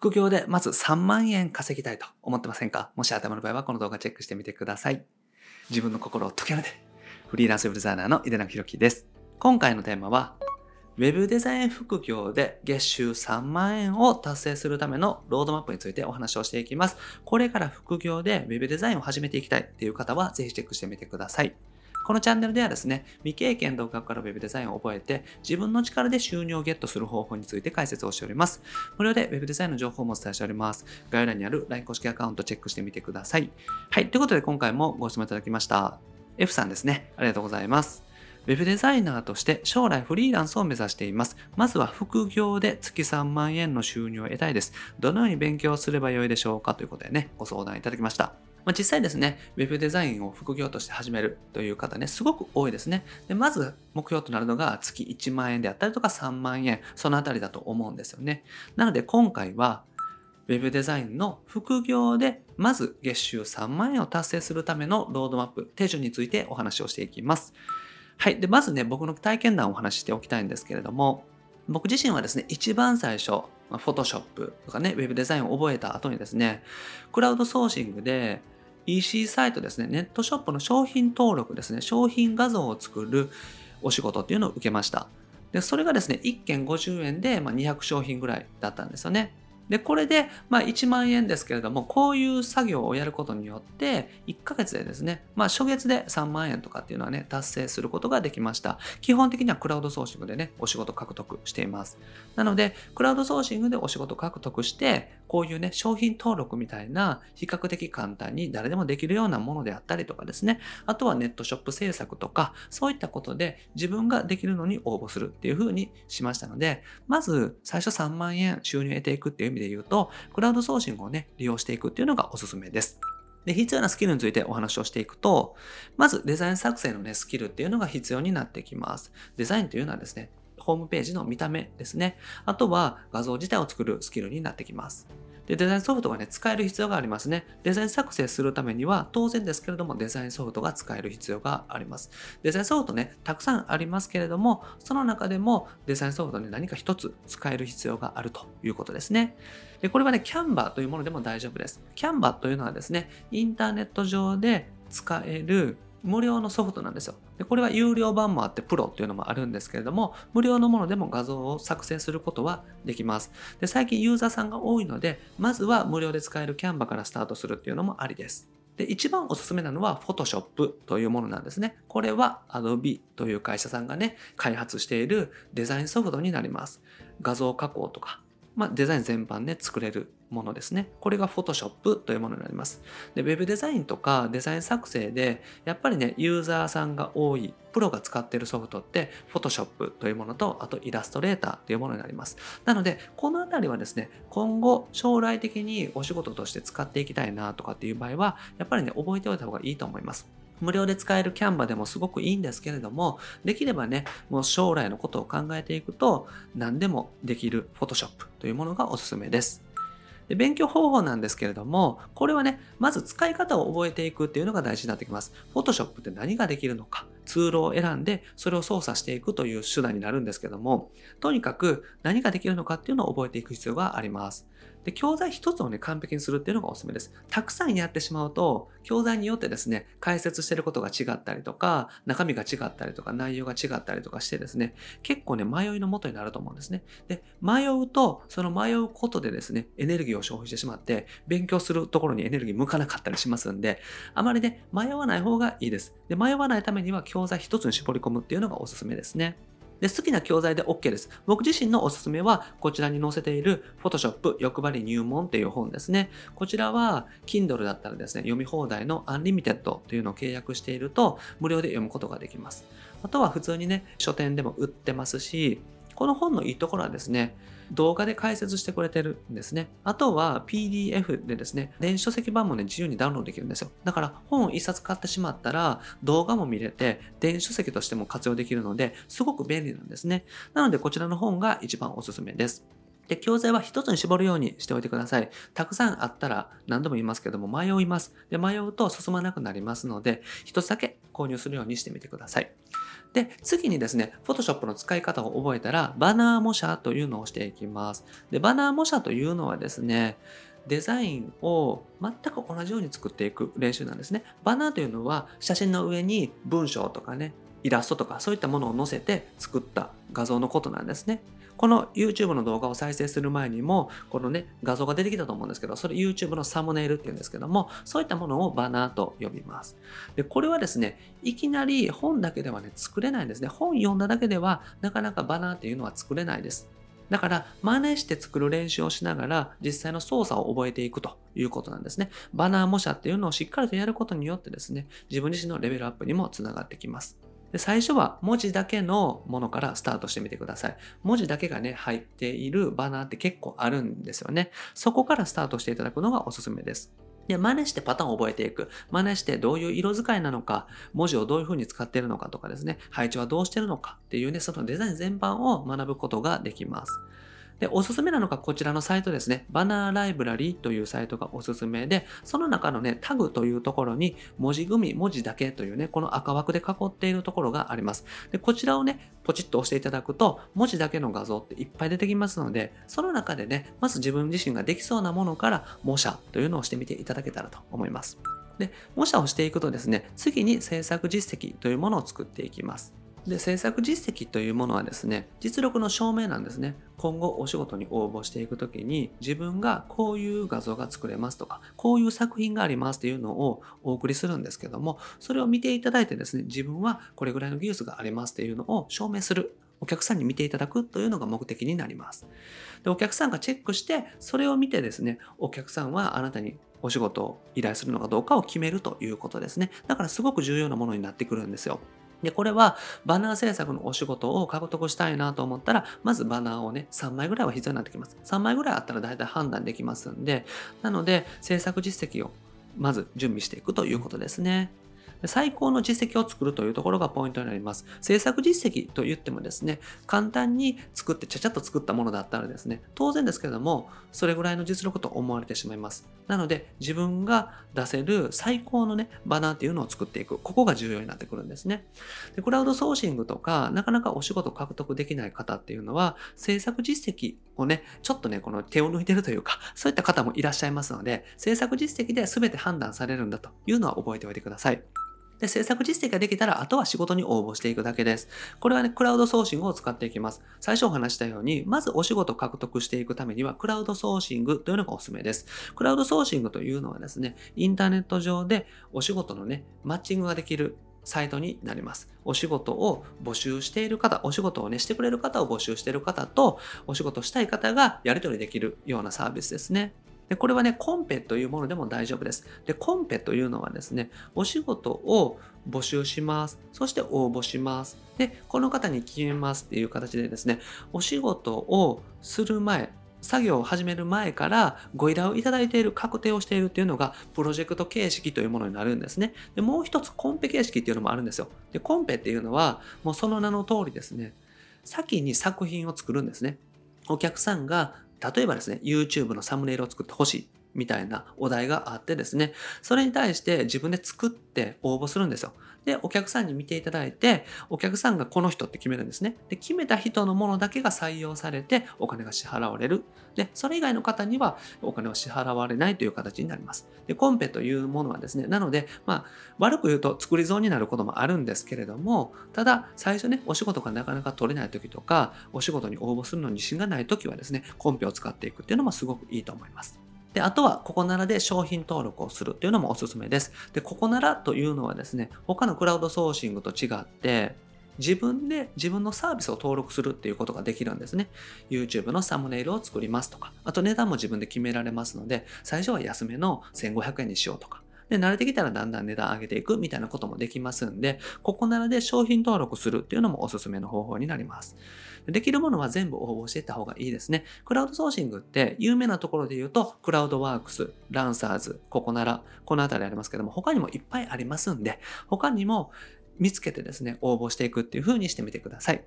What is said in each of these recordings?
副業でまず3万円稼ぎたいと思ってませんか？もし頭の場合はこの動画チェックしてみてください。自分の心を解き放て、フリーランスウェブデザイナーの井出中弘樹です。今回のテーマは、ウェブデザイン副業で月収3万円を達成するためのロードマップについてお話をしていきます。これから副業でウェブデザインを始めていきたいっていう方はぜひチェックしてみてください。このチャンネルではですね、未経験独学から Web デザインを覚えて、自分の力で収入をゲットする方法について解説をしております。無料で Web デザインの情報もお伝えしております。概要欄にある LINE 公式アカウントチェックしてみてください。はい、ということで今回もご質問いただきました。F さんですね。ありがとうございます。ウェブデザイナーとして将来フリーランスを目指しています。まずは副業で月3万円の収入を得たいです。どのように勉強すればよいでしょうかということでね、ご相談いただきました。まあ、実際ですね、ウェブデザインを副業として始めるという方ね、すごく多いですね。でまず目標となるのが月1万円であったりとか3万円、そのあたりだと思うんですよね。なので今回は、ウェブデザインの副業でまず月収3万円を達成するためのロードマップ、手順についてお話をしていきます。はい。で、まずね、僕の体験談をお話ししておきたいんですけれども、僕自身はですね、一番最初、フォトショップとかね、ウェブデザインを覚えた後にですね、クラウドソーシングで EC サイトですね、ネットショップの商品登録ですね、商品画像を作るお仕事っていうのを受けました。で、それがですね、1件50円で、ま200商品ぐらいだったんですよね。で、これで、まあ1万円ですけれども、こういう作業をやることによって、1ヶ月でですね、まあ初月で3万円とかっていうのはね、達成することができました。基本的にはクラウドソーシングでね、お仕事獲得しています。なので、クラウドソーシングでお仕事獲得して、こういうね、商品登録みたいな、比較的簡単に誰でもできるようなものであったりとかですね、あとはネットショップ制作とか、そういったことで自分ができるのに応募するっていう風にしましたので、まず最初3万円収入得ていくっていう意味で言うと、クラウドソーシングをね、利用していくっていうのがおすすめです。で、必要なスキルについてお話をしていくと、まずデザイン作成のね、スキルっていうのが必要になってきます。デザインというのはですね、ホームページの見た目ですね。あとは画像自体を作るスキルになってきます。で、デザインソフトがね、使える必要がありますね。デザイン作成するためには、当然ですけれども、デザインソフトが使える必要があります。デザインソフトね、たくさんありますけれども、その中でもデザインソフトに何か一つ使える必要があるということですね。で、これはね、キャンバーというものでも大丈夫です。キャンバーというのはですね、インターネット上で使える無料のソフトなんですよ。でこれは有料版もあってプロっていうのもあるんですけれども、無料のものでも画像を作成することはできます。で最近ユーザーさんが多いので、まずは無料で使えるキャンバからスタートするっていうのもありです。で、一番おすすめなのは Photoshop というものなんですね。これは Adobe という会社さんがね、開発しているデザインソフトになります。画像加工とか、まあ、デザイン全般で作れるものですね。これが Photoshop というものになります。で、Web デザインとかデザイン作成で、やっぱりね、ユーザーさんが多い、プロが使っているソフトって Photoshop というものと、あとイラストレーターというものになります。なので、このあたりはですね、今後将来的にお仕事として使っていきたいなとかっていう場合は、やっぱりね、覚えておいた方がいいと思います。無料で使えるキャンバでもすごくいいんですけれども、できればね、もう将来のことを考えていくと、何でもできる Photoshop というものがおすすめです。で勉強方法なんですけれども、これはね、まず使い方を覚えていくっていうのが大事になってきます。Photoshop って何ができるのか、ツールを選んで、それを操作していくという手段になるんですけども、とにかく何ができるのかっていうのを覚えていく必要があります。で、教材一つをね、完璧にするっていうのがおすすめです。たくさんやってしまうと、教材によってですね、解説してることが違ったりとか、中身が違ったりとか、内容が違ったりとかしてですね、結構ね、迷いのもとになると思うんですね。で、迷うと、その迷うことでですね、エネルギーを消費してしまって、勉強するところにエネルギー向かなかったりしますんで、あまりね、迷わない方がいいです。で、迷わないためには教材一つに絞り込むっていうのがおすすめですね。で、好きな教材で OK です。僕自身のおすすめは、こちらに載せている Photoshop 欲張り入門っていう本ですね。こちらは、Kindle だったらですね、読み放題の Unlimited というのを契約していると、無料で読むことができます。あとは普通にね、書店でも売ってますし、この本のいいところはですね、動画で解説してくれてるんですね。あとは PDF でですね、電子書籍版もね、自由にダウンロードできるんですよ。だから本を一冊買ってしまったら動画も見れて、電子書籍としても活用できるので、すごく便利なんですね。なのでこちらの本が一番おすすめです。で、教材は一つに絞るようにしておいてください。たくさんあったら何度も言いますけども迷います。で、迷うと進まなくなりますので、一つだけ購入するようにしてみてください。で、次にですね、Photoshop の使い方を覚えたら、バナー模写というのをしていきます。で、バナー模写というのはですね、デザインを全く同じように作っていく練習なんですね。バナーというのは写真の上に文章とかね、イラストとかそういったものを載せて作った画像のことなんですね。この YouTube の動画を再生する前にも、このね、画像が出てきたと思うんですけど、それ YouTube のサムネイルっていうんですけども、そういったものをバナーと呼びます。で、これはですね、いきなり本だけではね、作れないんですね。本読んだだけでは、なかなかバナーっていうのは作れないです。だから、真似して作る練習をしながら、実際の操作を覚えていくということなんですね。バナー模写っていうのをしっかりとやることによってですね、自分自身のレベルアップにもつながってきます。で最初は文字だけのものからスタートしてみてください。文字だけがね、入っているバナーって結構あるんですよね。そこからスタートしていただくのがおすすめです。で、真似してパターンを覚えていく。真似してどういう色使いなのか、文字をどういう風に使っているのかとかですね、配置はどうしているのかっていうね、そのデザイン全般を学ぶことができます。で、おすすめなのがこちらのサイトですね。バナーライブラリーというサイトがおすすめで、その中のね、タグというところに文字組み、文字だけというね、この赤枠で囲っているところがあります。で、こちらをね、ポチッと押していただくと、文字だけの画像っていっぱい出てきますので、その中でね、まず自分自身ができそうなものから模写というのをしてみていただけたらと思います。で、模写をしていくとですね、次に制作実績というものを作っていきます。で制作実績というものはですね実力の証明なんですね。今後お仕事に応募していく時に自分がこういう画像が作れますとかこういう作品がありますっていうのをお送りするんですけどもそれを見ていただいてですね自分はこれぐらいの技術がありますっていうのを証明するお客さんに見ていただくというのが目的になります。でお客さんがチェックしてそれを見てですねお客さんはあなたにお仕事を依頼するのかどうかを決めるということですね。だからすごく重要なものになってくるんですよ。で、これはバナー制作のお仕事を獲得したいなと思ったら、まずバナーをね、3枚ぐらいは必要になってきます。3枚ぐらいあったら大体判断できますんで、なので制作実績をまず準備していくということですね。最高の実績を作るというところがポイントになります。制作実績と言ってもですね、簡単に作ってちゃちゃっと作ったものだったらですね、当然ですけれども、それぐらいの実力と思われてしまいます。なので、自分が出せる最高のね、バナーっていうのを作っていく。ここが重要になってくるんですね。で、クラウドソーシングとか、なかなかお仕事獲得できない方っていうのは、制作実績をね、ちょっとね、この手を抜いてるというか、そういった方もいらっしゃいますので、制作実績で全て判断されるんだというのは覚えておいてください。で、制作実績ができたら、あとは仕事に応募していくだけです。これはね、クラウドソーシングを使っていきます。最初お話したように、まずお仕事を獲得していくためには、クラウドソーシングというのがおすすめです。クラウドソーシングというのはですね、インターネット上でお仕事のね、マッチングができるサイトになります。お仕事を募集している方、お仕事をね、してくれる方を募集している方と、お仕事したい方がやり取りできるようなサービスですね。で、これはね、コンペというものでも大丈夫です。で、コンペというのはですね、お仕事を募集します。そして応募します。で、この方に決めますっていう形でですね、お仕事をする前、作業を始める前からご依頼をいただいている、確定をしているっていうのがプロジェクト形式というものになるんですね。で、もう一つコンペ形式っていうのもあるんですよ。で、コンペっていうのはもうその名の通りですね、先に作品を作るんですね。お客さんが例えばですね、YouTube のサムネイルを作ってほしい。みたいなお題があってですね、それに対して自分で作って応募するんですよ。で、お客さんに見ていただいて、お客さんがこの人って決めるんですね。で、決めた人のものだけが採用されて、お金が支払われる。で、それ以外の方にはお金は支払われないという形になります。で、コンペというものはですね、なので、まあ、悪く言うと作り損になることもあるんですけれども、ただ、最初ね、お仕事がなかなか取れない時とか、お仕事に応募するのに自信がない時はですね、コンペを使っていくっていうのもすごくいいと思います。で、あとは、ここならで商品登録をするというのもおすすめです。で、ここならというのはですね、他のクラウドソーシングと違って、自分で自分のサービスを登録するっていうことができるんですね。YouTube のサムネイルを作りますとか、あと値段も自分で決められますので、最初は安めの1500円にしようとか、で、慣れてきたらだんだん値段上げていくみたいなこともできますんで、ここならで商品登録するっていうのもおすすめの方法になります。できるものは全部応募していった方がいいですね。クラウドソーシングって有名なところで言うと、クラウドワークス、ランサーズ、ここなら、このあたりありますけども、他にもいっぱいありますんで、他にも見つけてですね、応募していくっていう風にしてみてください。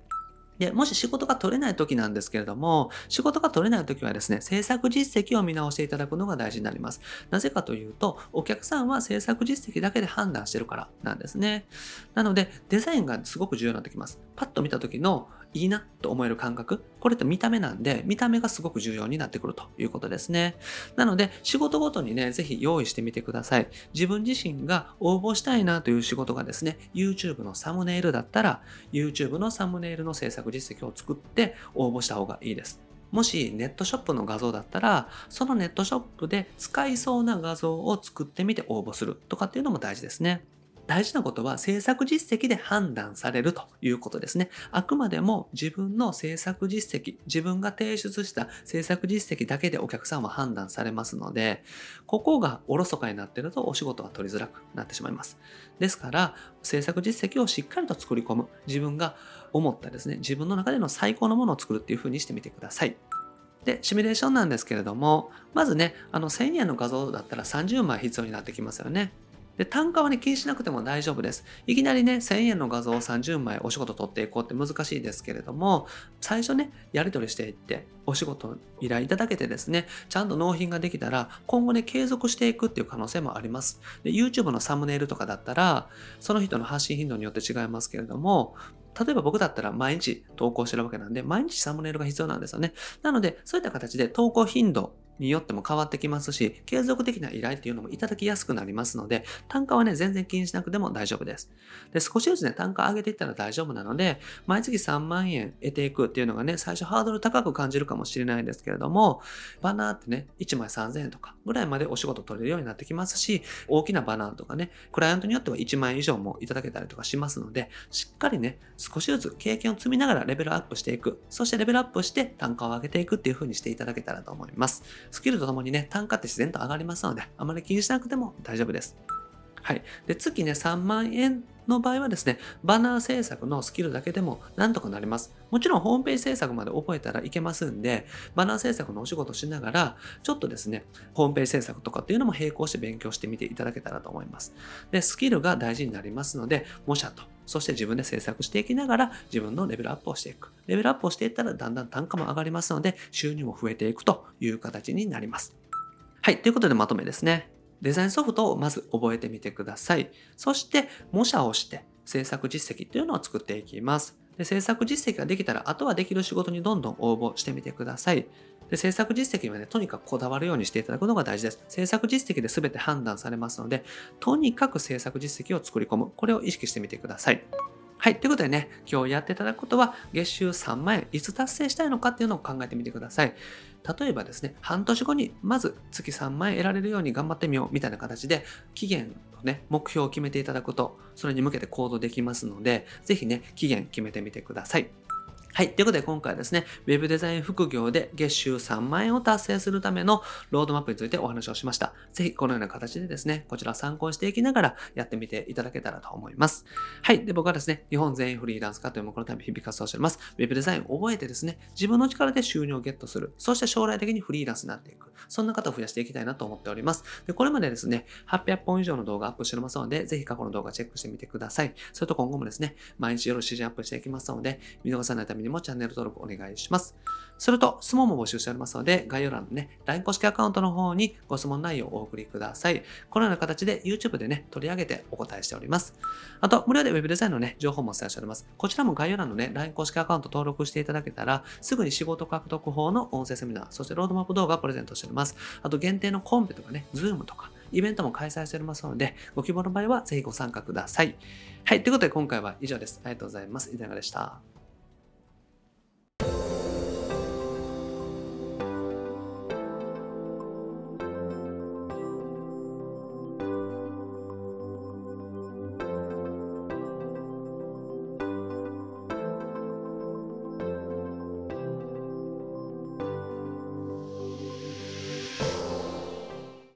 で、もし仕事が取れない時なんですけれども、仕事が取れない時はですね、制作実績を見直していただくのが大事になります。なぜかというと、お客さんは制作実績だけで判断してるからなんですね。なので、デザインがすごく重要になってきます。パッと見た時のいいなと思える感覚。これって見た目なんで、見た目がすごく重要になってくるということですね。なので、仕事ごとにね、ぜひ用意してみてください。自分自身が応募したいなという仕事がですね、YouTube のサムネイルだったら、YouTube のサムネイルの制作実績を作って応募した方がいいです。もしネットショップの画像だったら、そのネットショップで使いそうな画像を作ってみて応募するとかっていうのも大事ですね。大事なことは制作実績で判断されるということですね。あくまでも自分の制作実績、自分が提出した制作実績だけでお客さんは判断されますので、ここがおろそかになってるとお仕事は取りづらくなってしまいます。ですから、制作実績をしっかりと作り込む。自分が思ったですね、自分の中での最高のものを作るっていう風にしてみてください。で、シミュレーションなんですけれども、まずね、あの1000円の画像だったら30枚必要になってきますよね。で、単価はね、気にしなくても大丈夫です。いきなりね、1000円の画像を30枚お仕事取っていこうって難しいですけれども、最初ね、やり取りしていって、お仕事依頼いただけてですね、ちゃんと納品ができたら、今後ね、継続していくっていう可能性もあります。で、YouTube のサムネイルとかだったら、その人の発信頻度によって違いますけれども、例えば僕だったら毎日投稿してるわけなんで、毎日サムネイルが必要なんですよね。なので、そういった形で投稿頻度によっても変わってきますし、継続的な依頼っていうのもいただきやすくなりますので、単価はね、全然気にしなくても大丈夫です。で、少しずつね、単価上げていったら大丈夫なので、毎月3万円得ていくっていうのがね、最初ハードル高く感じるかもしれないんですけれども、バナーってね、1枚3000円とかぐらいまでお仕事取れるようになってきますし、大きなバナーとかね、クライアントによっては1万円以上もいただけたりとかしますので、しっかりね、少しずつ経験を積みながらレベルアップしていく。そしてレベルアップして単価を上げていくっていう風にしていただけたらと思います。スキルとともにね、単価って自然と上がりますので、あまり気にしなくても大丈夫です。はい。で、月ね、3万円の場合はですね、バナー制作のスキルだけでもなんとかなります。もちろんホームページ制作まで覚えたらいけますんで、バナー制作のお仕事しながら、ちょっとですね、ホームページ制作とかっていうのも並行して勉強してみていただけたらと思います。で、スキルが大事になりますので、模写と、そして自分で制作していきながら自分のレベルアップをしていく。レベルアップをしていったらだんだん単価も上がりますので、収入も増えていくという形になります。はい。ということでまとめですね。デザインソフトをまず覚えてみてください。そして模写をして制作実績というのを作っていきます。で制作実績ができたら、あとはできる仕事にどんどん応募してみてください。で制作実績はね、とにかくこだわるようにしていただくのが大事です。制作実績で全て判断されますので、とにかく制作実績を作り込む。これを意識してみてください。はい。ということでね、今日やっていただくことは、月収3万円、いつ達成したいのかっていうのを考えてみてください。例えばですね、半年後にまず月3万円得られるように頑張ってみようみたいな形で、期限のね、目標を決めていただくと、それに向けて行動できますので、ぜひね、期限決めてみてください。はい。ということで今回はですね、Web デザイン副業で月収3万円を達成するためのロードマップについてお話をしました。ぜひこのような形でですね、こちら参考にしていきながらやってみていただけたらと思います。はい。で、僕はですね、日本全員フリーランス化という目のため日々活動しております。Web デザインを覚えてですね、自分の力で収入をゲットする。そして将来的にフリーランスになっていく。そんな方を増やしていきたいなと思っております。で、これまでですね、800本以上の動画アップしておりますので、ぜひ過去の動画チェックしてみてください。それと今後もですね、毎日夜指示アップしていきますので、見逃さないためににもチャンネル登録お願いします。それと、質問も募集しておりますので、概要欄のね、LINE 公式アカウントの方にご質問内容をお送りください。このような形で YouTube でね、取り上げてお答えしております。あと、無料で Web デザインのね、情報もお伝えしております。こちらも概要欄のね、LINE 公式アカウント登録していただけたら、すぐに仕事獲得法の音声セミナー、そしてロードマップ動画をプレゼントしております。あと、限定のコンペとかね、Zoom とか、イベントも開催しておりますので、ご希望の場合はぜひご参加ください。はい、ということで今回は以上です。ありがとうございます。いかがでした